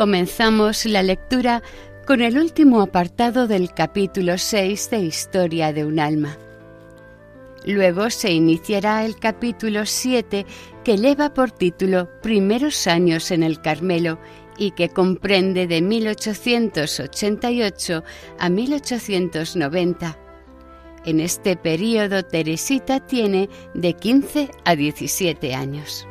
Comenzamos la lectura con el último apartado del capítulo 6 de Historia de un alma. Luego se iniciará el capítulo 7 que lleva por título Primeros años en el Carmelo y que comprende de 1888 a 1890. En este periodo Teresita tiene de 15 a 17 años.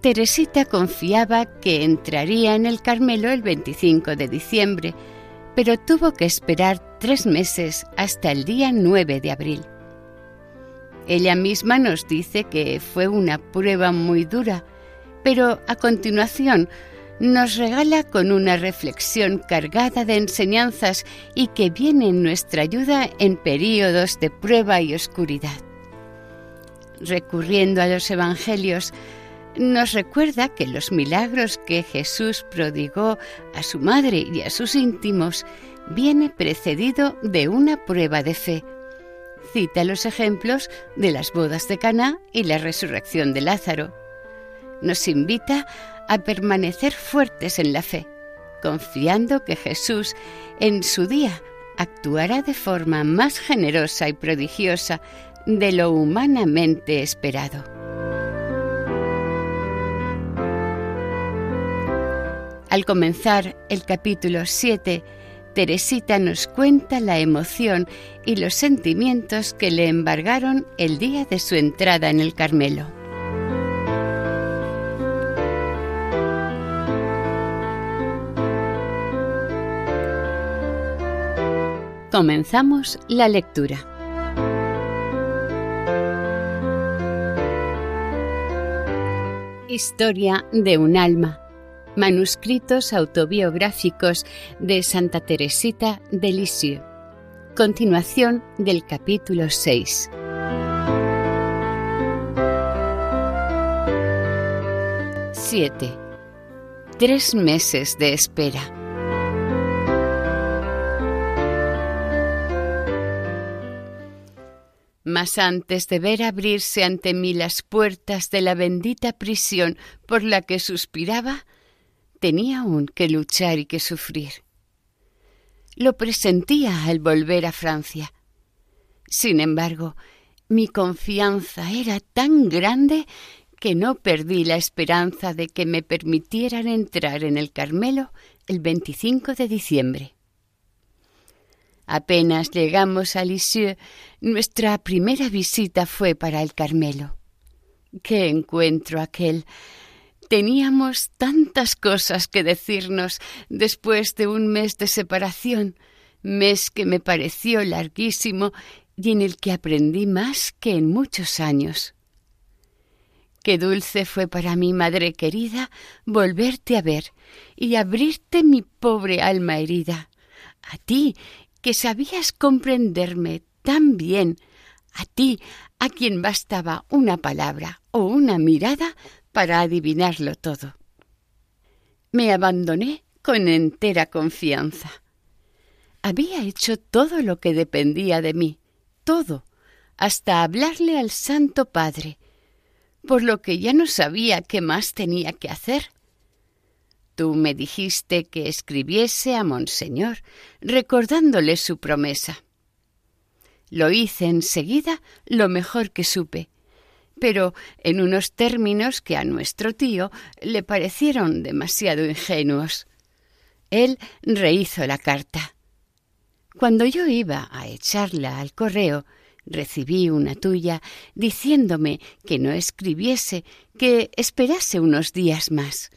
Teresita confiaba que entraría en el Carmelo el 25 de diciembre, pero tuvo que esperar tres meses hasta el día 9 de abril. Ella misma nos dice que fue una prueba muy dura, pero a continuación nos regala con una reflexión cargada de enseñanzas y que viene en nuestra ayuda en períodos de prueba y oscuridad. Recurriendo a los Evangelios, nos recuerda que los milagros que Jesús prodigó a su madre y a sus íntimos viene precedido de una prueba de fe. Cita los ejemplos de las bodas de Caná y la resurrección de Lázaro. Nos invita a permanecer fuertes en la fe, confiando que Jesús en su día actuará de forma más generosa y prodigiosa de lo humanamente esperado. Al comenzar el capítulo 7, Teresita nos cuenta la emoción y los sentimientos que le embargaron el día de su entrada en el Carmelo. Comenzamos la lectura. Historia de un alma Manuscritos autobiográficos de Santa Teresita de Lisieux. Continuación del capítulo 6. Siete. Tres meses de espera. Mas antes de ver abrirse ante mí las puertas de la bendita prisión por la que suspiraba, tenía aún que luchar y que sufrir. Lo presentía al volver a Francia. Sin embargo, mi confianza era tan grande que no perdí la esperanza de que me permitieran entrar en el Carmelo el 25 de diciembre. Apenas llegamos a Lisieux, nuestra primera visita fue para el Carmelo. ¡Qué encuentro aquel! Teníamos tantas cosas que decirnos después de un mes de separación, mes que me pareció larguísimo y en el que aprendí más que en muchos años. Qué dulce fue para mí, madre querida, volverte a ver y abrirte mi pobre alma herida. A ti, que sabías comprenderme tan bien, a ti, a quien bastaba una palabra o una mirada para adivinarlo todo. Me abandoné con entera confianza. Había hecho todo lo que dependía de mí, todo, hasta hablarle al Santo Padre, por lo que ya no sabía qué más tenía que hacer. tú me dijiste que escribiese a Monseñor, recordándole su promesa. Lo hice enseguida lo mejor que supe, pero en unos términos que a nuestro tío le parecieron demasiado ingenuos. Él rehizo la carta. Cuando yo iba a echarla al correo, recibí una tuya diciéndome que no escribiese, que esperase unos días más.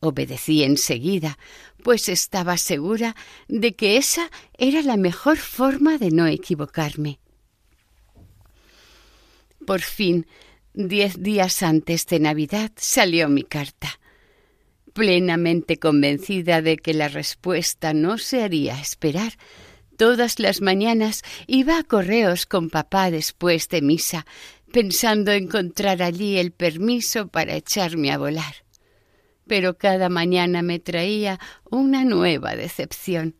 Obedecí enseguida, pues estaba segura de que esa era la mejor forma de no equivocarme. Por fin, diez días antes de Navidad, salió mi carta, plenamente convencida de que la respuesta no se haría esperar. Todas las mañanas iba a correos con papá después de misa, pensando encontrar allí el permiso para echarme a volar pero cada mañana me traía una nueva decepción,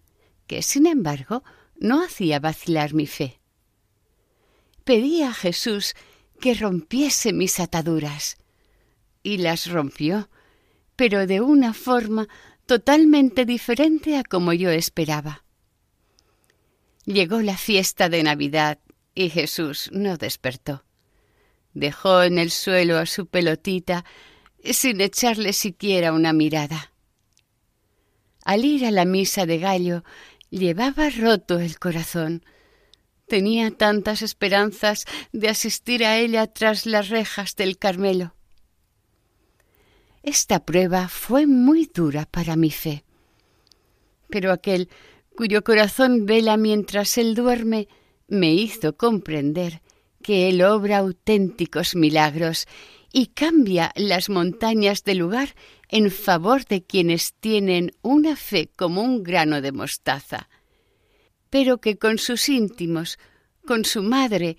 que sin embargo no hacía vacilar mi fe. Pedí a Jesús que rompiese mis ataduras, y las rompió, pero de una forma totalmente diferente a como yo esperaba. Llegó la fiesta de Navidad y Jesús no despertó. Dejó en el suelo a su pelotita sin echarle siquiera una mirada. Al ir a la misa de gallo, llevaba roto el corazón. Tenía tantas esperanzas de asistir a ella tras las rejas del Carmelo. Esta prueba fue muy dura para mi fe. Pero aquel cuyo corazón vela mientras él duerme me hizo comprender que él obra auténticos milagros y cambia las montañas de lugar en favor de quienes tienen una fe como un grano de mostaza, pero que con sus íntimos, con su madre,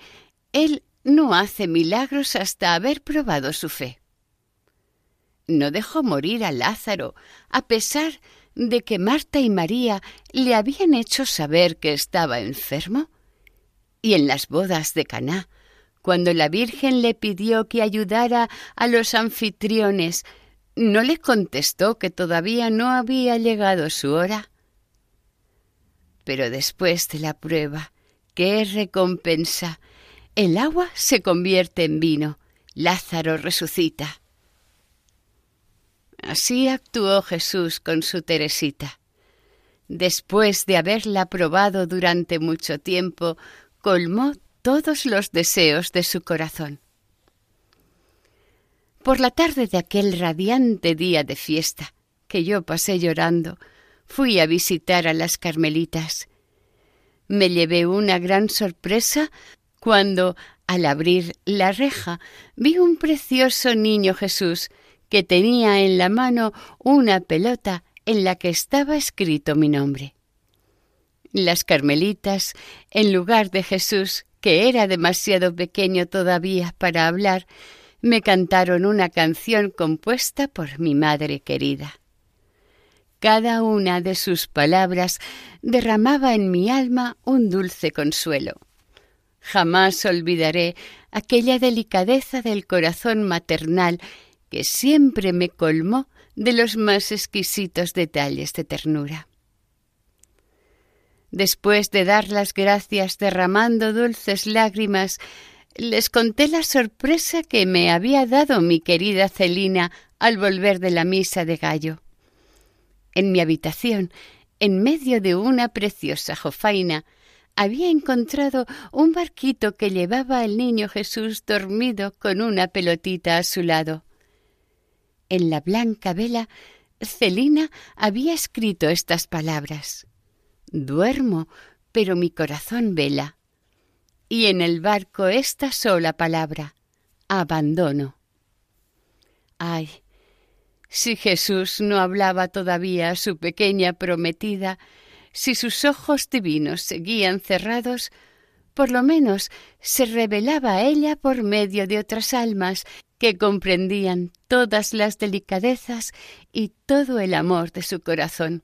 él no hace milagros hasta haber probado su fe. No dejó morir a Lázaro, a pesar de que Marta y María le habían hecho saber que estaba enfermo. Y en las bodas de Caná, cuando la Virgen le pidió que ayudara a los anfitriones, ¿no le contestó que todavía no había llegado su hora? Pero después de la prueba, ¿qué recompensa? El agua se convierte en vino, Lázaro resucita. Así actuó Jesús con su Teresita. Después de haberla probado durante mucho tiempo, colmó todos los deseos de su corazón. Por la tarde de aquel radiante día de fiesta, que yo pasé llorando, fui a visitar a las Carmelitas. Me llevé una gran sorpresa cuando, al abrir la reja, vi un precioso niño Jesús que tenía en la mano una pelota en la que estaba escrito mi nombre. Las Carmelitas, en lugar de Jesús, que era demasiado pequeño todavía para hablar, me cantaron una canción compuesta por mi madre querida. Cada una de sus palabras derramaba en mi alma un dulce consuelo. Jamás olvidaré aquella delicadeza del corazón maternal que siempre me colmó de los más exquisitos detalles de ternura. Después de dar las gracias derramando dulces lágrimas, les conté la sorpresa que me había dado mi querida Celina al volver de la misa de gallo. En mi habitación, en medio de una preciosa jofaina, había encontrado un barquito que llevaba al niño Jesús dormido con una pelotita a su lado. En la blanca vela, Celina había escrito estas palabras. Duermo, pero mi corazón vela. Y en el barco esta sola palabra, abandono. Ay, si Jesús no hablaba todavía a su pequeña prometida, si sus ojos divinos seguían cerrados, por lo menos se revelaba a ella por medio de otras almas que comprendían todas las delicadezas y todo el amor de su corazón.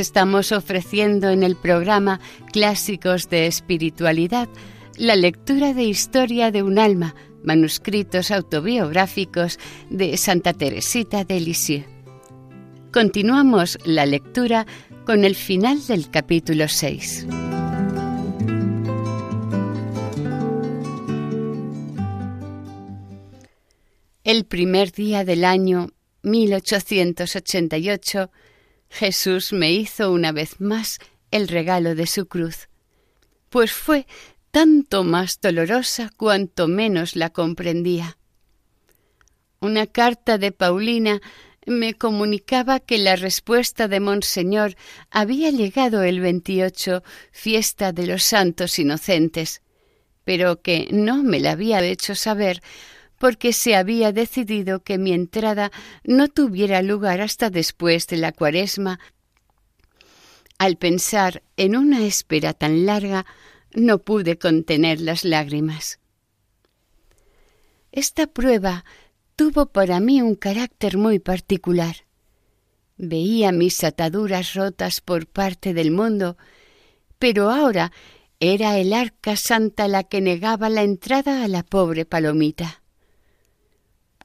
Estamos ofreciendo en el programa Clásicos de Espiritualidad la lectura de Historia de un alma, manuscritos autobiográficos de Santa Teresita de Lisieux. Continuamos la lectura con el final del capítulo 6. El primer día del año 1888 Jesús me hizo una vez más el regalo de su cruz, pues fue tanto más dolorosa cuanto menos la comprendía. Una carta de Paulina me comunicaba que la respuesta de Monseñor había llegado el 28, fiesta de los santos inocentes, pero que no me la había hecho saber porque se había decidido que mi entrada no tuviera lugar hasta después de la cuaresma. Al pensar en una espera tan larga, no pude contener las lágrimas. Esta prueba tuvo para mí un carácter muy particular. Veía mis ataduras rotas por parte del mundo, pero ahora era el arca santa la que negaba la entrada a la pobre palomita.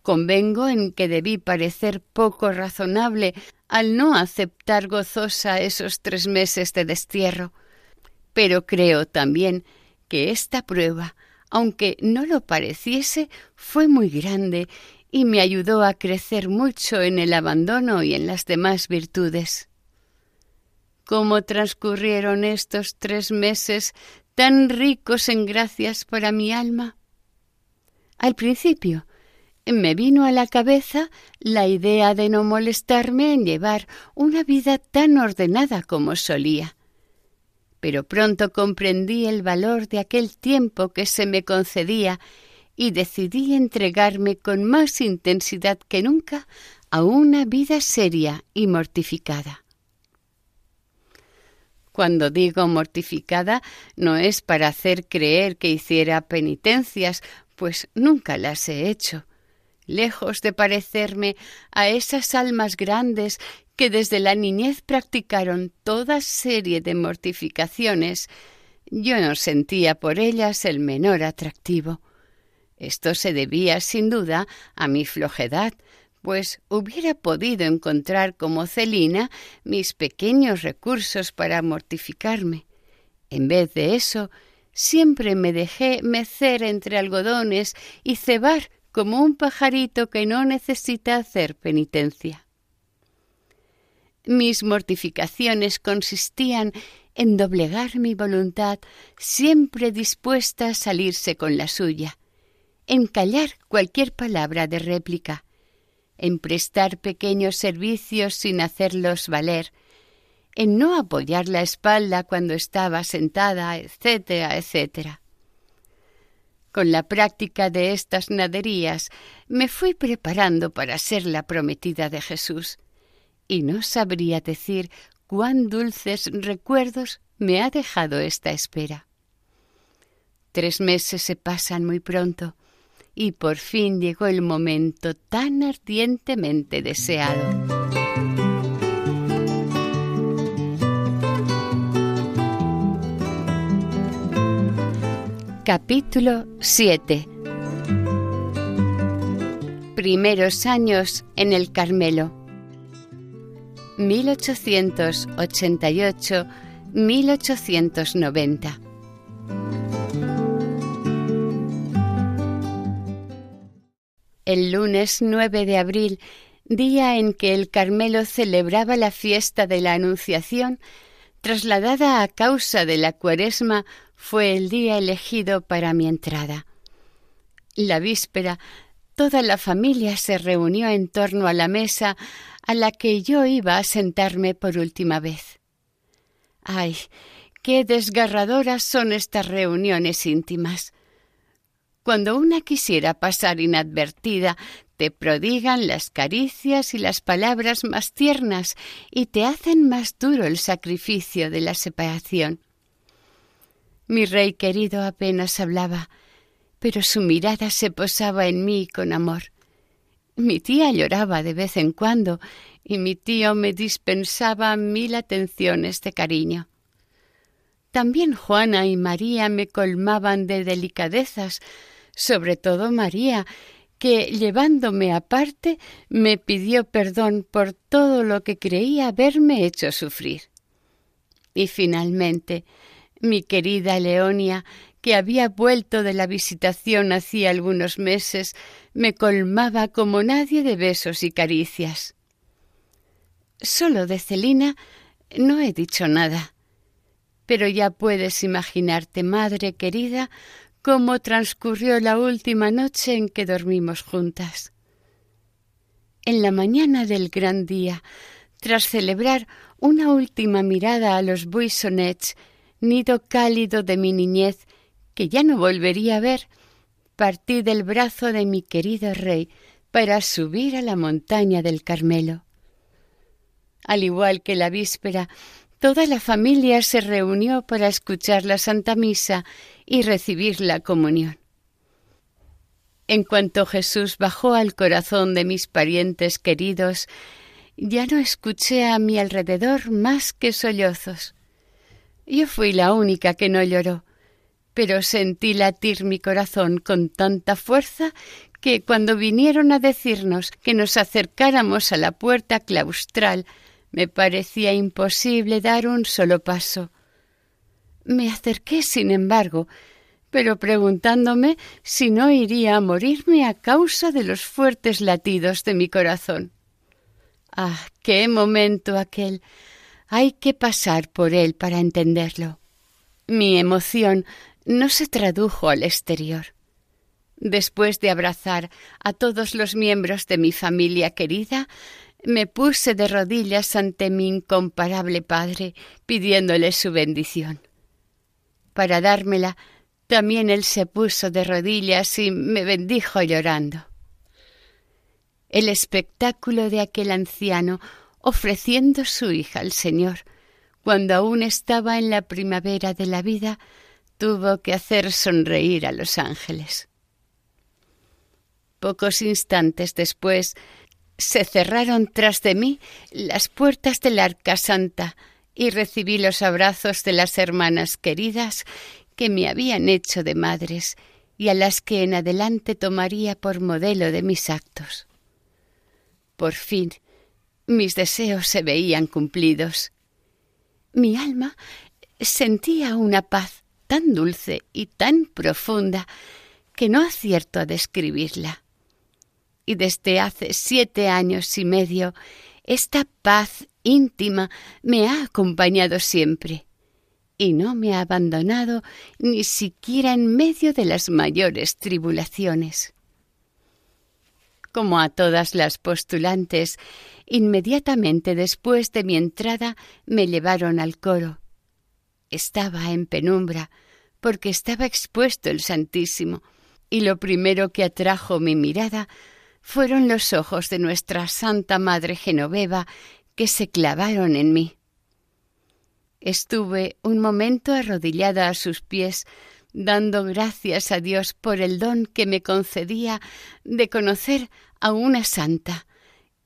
Convengo en que debí parecer poco razonable al no aceptar gozosa esos tres meses de destierro, pero creo también que esta prueba, aunque no lo pareciese, fue muy grande y me ayudó a crecer mucho en el abandono y en las demás virtudes. ¿Cómo transcurrieron estos tres meses tan ricos en gracias para mi alma? Al principio me vino a la cabeza la idea de no molestarme en llevar una vida tan ordenada como solía. Pero pronto comprendí el valor de aquel tiempo que se me concedía y decidí entregarme con más intensidad que nunca a una vida seria y mortificada. Cuando digo mortificada no es para hacer creer que hiciera penitencias, pues nunca las he hecho lejos de parecerme a esas almas grandes que desde la niñez practicaron toda serie de mortificaciones, yo no sentía por ellas el menor atractivo. Esto se debía, sin duda, a mi flojedad, pues hubiera podido encontrar como Celina mis pequeños recursos para mortificarme. En vez de eso, siempre me dejé mecer entre algodones y cebar como un pajarito que no necesita hacer penitencia. Mis mortificaciones consistían en doblegar mi voluntad, siempre dispuesta a salirse con la suya, en callar cualquier palabra de réplica, en prestar pequeños servicios sin hacerlos valer, en no apoyar la espalda cuando estaba sentada, etcétera, etcétera. Con la práctica de estas naderías me fui preparando para ser la prometida de Jesús, y no sabría decir cuán dulces recuerdos me ha dejado esta espera. Tres meses se pasan muy pronto, y por fin llegó el momento tan ardientemente deseado. Capítulo 7 Primeros años en el Carmelo 1888-1890. El lunes 9 de abril, día en que el Carmelo celebraba la fiesta de la Anunciación, trasladada a causa de la cuaresma, fue el día elegido para mi entrada. La víspera, toda la familia se reunió en torno a la mesa a la que yo iba a sentarme por última vez. Ay, qué desgarradoras son estas reuniones íntimas. Cuando una quisiera pasar inadvertida, te prodigan las caricias y las palabras más tiernas y te hacen más duro el sacrificio de la separación. Mi rey querido apenas hablaba, pero su mirada se posaba en mí con amor. Mi tía lloraba de vez en cuando y mi tío me dispensaba mil atenciones de cariño. También Juana y María me colmaban de delicadezas, sobre todo María, que, llevándome aparte, me pidió perdón por todo lo que creía haberme hecho sufrir. Y finalmente, mi querida Leonia, que había vuelto de la visitación hacía algunos meses, me colmaba como nadie de besos y caricias. Solo de Celina no he dicho nada. Pero ya puedes imaginarte, madre querida, cómo transcurrió la última noche en que dormimos juntas. En la mañana del gran día, tras celebrar una última mirada a los buissonets, nido cálido de mi niñez, que ya no volvería a ver, partí del brazo de mi querido rey para subir a la montaña del Carmelo. Al igual que la víspera, toda la familia se reunió para escuchar la Santa Misa y recibir la comunión. En cuanto Jesús bajó al corazón de mis parientes queridos, ya no escuché a mi alrededor más que sollozos. Yo fui la única que no lloró, pero sentí latir mi corazón con tanta fuerza que cuando vinieron a decirnos que nos acercáramos a la puerta claustral, me parecía imposible dar un solo paso. Me acerqué, sin embargo, pero preguntándome si no iría a morirme a causa de los fuertes latidos de mi corazón. Ah, qué momento aquel. Hay que pasar por él para entenderlo. Mi emoción no se tradujo al exterior. Después de abrazar a todos los miembros de mi familia querida, me puse de rodillas ante mi incomparable Padre, pidiéndole su bendición. Para dármela, también él se puso de rodillas y me bendijo llorando. El espectáculo de aquel anciano ofreciendo su hija al Señor, cuando aún estaba en la primavera de la vida, tuvo que hacer sonreír a los ángeles. Pocos instantes después se cerraron tras de mí las puertas del arca santa y recibí los abrazos de las hermanas queridas que me habían hecho de madres y a las que en adelante tomaría por modelo de mis actos. Por fin mis deseos se veían cumplidos. Mi alma sentía una paz tan dulce y tan profunda que no acierto a describirla y desde hace siete años y medio esta paz íntima me ha acompañado siempre y no me ha abandonado ni siquiera en medio de las mayores tribulaciones. Como a todas las postulantes, inmediatamente después de mi entrada me llevaron al coro. Estaba en penumbra, porque estaba expuesto el Santísimo, y lo primero que atrajo mi mirada fueron los ojos de nuestra Santa Madre Genoveva que se clavaron en mí. Estuve un momento arrodillada a sus pies, dando gracias a Dios por el don que me concedía de conocer a una santa,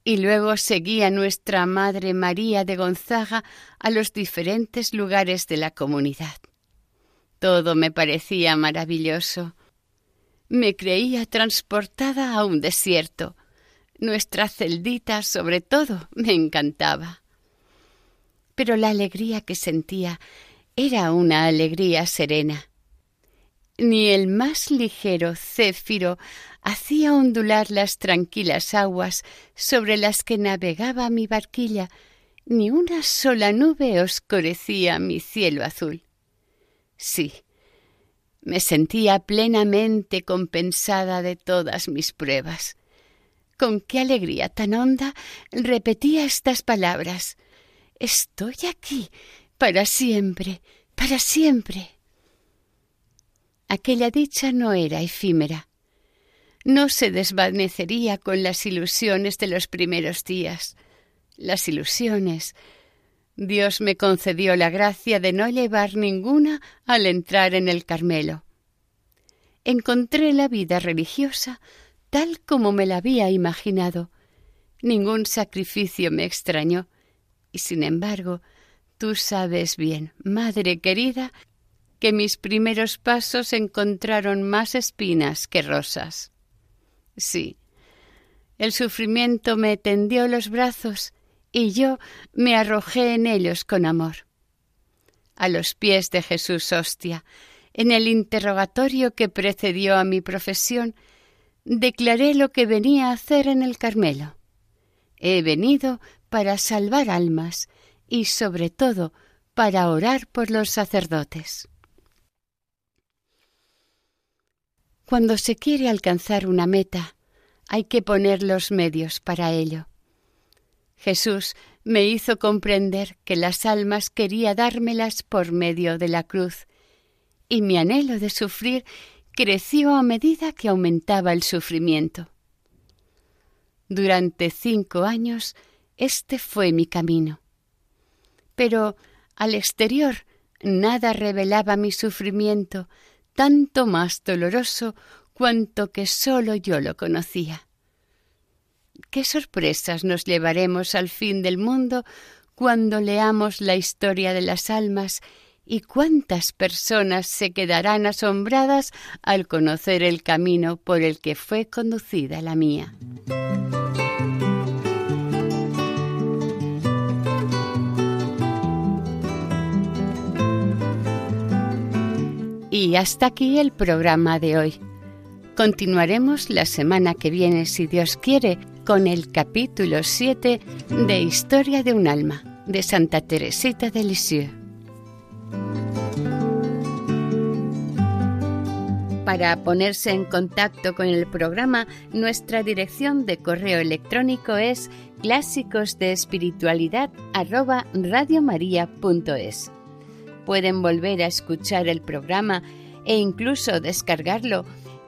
y luego seguí a nuestra Madre María de Gonzaga a los diferentes lugares de la comunidad. Todo me parecía maravilloso. Me creía transportada a un desierto. Nuestra celdita, sobre todo, me encantaba. pero la alegría que sentía era una alegría serena. Ni el más ligero céfiro hacía ondular las tranquilas aguas sobre las que navegaba mi barquilla, ni una sola nube oscurecía mi cielo azul. Sí, me sentía plenamente compensada de todas mis pruebas. Con qué alegría tan honda repetía estas palabras. Estoy aquí, para siempre, para siempre. Aquella dicha no era efímera. No se desvanecería con las ilusiones de los primeros días. Las ilusiones. Dios me concedió la gracia de no llevar ninguna al entrar en el Carmelo. Encontré la vida religiosa tal como me la había imaginado. Ningún sacrificio me extrañó. Y sin embargo, tú sabes bien, madre querida, que mis primeros pasos encontraron más espinas que rosas. Sí, el sufrimiento me tendió los brazos y yo me arrojé en ellos con amor. A los pies de Jesús hostia, en el interrogatorio que precedió a mi profesión, declaré lo que venía a hacer en el Carmelo. He venido para salvar almas y sobre todo para orar por los sacerdotes. Cuando se quiere alcanzar una meta, hay que poner los medios para ello. Jesús me hizo comprender que las almas quería dármelas por medio de la cruz, y mi anhelo de sufrir creció a medida que aumentaba el sufrimiento. Durante cinco años este fue mi camino. Pero al exterior nada revelaba mi sufrimiento, tanto más doloroso cuanto que sólo yo lo conocía. ¿Qué sorpresas nos llevaremos al fin del mundo cuando leamos la historia de las almas y cuántas personas se quedarán asombradas al conocer el camino por el que fue conducida la mía? Y hasta aquí el programa de hoy. Continuaremos la semana que viene, si Dios quiere, con el capítulo 7 de Historia de un alma, de Santa Teresita de Lisieux. Para ponerse en contacto con el programa, nuestra dirección de correo electrónico es clásicos pueden volver a escuchar el programa e incluso descargarlo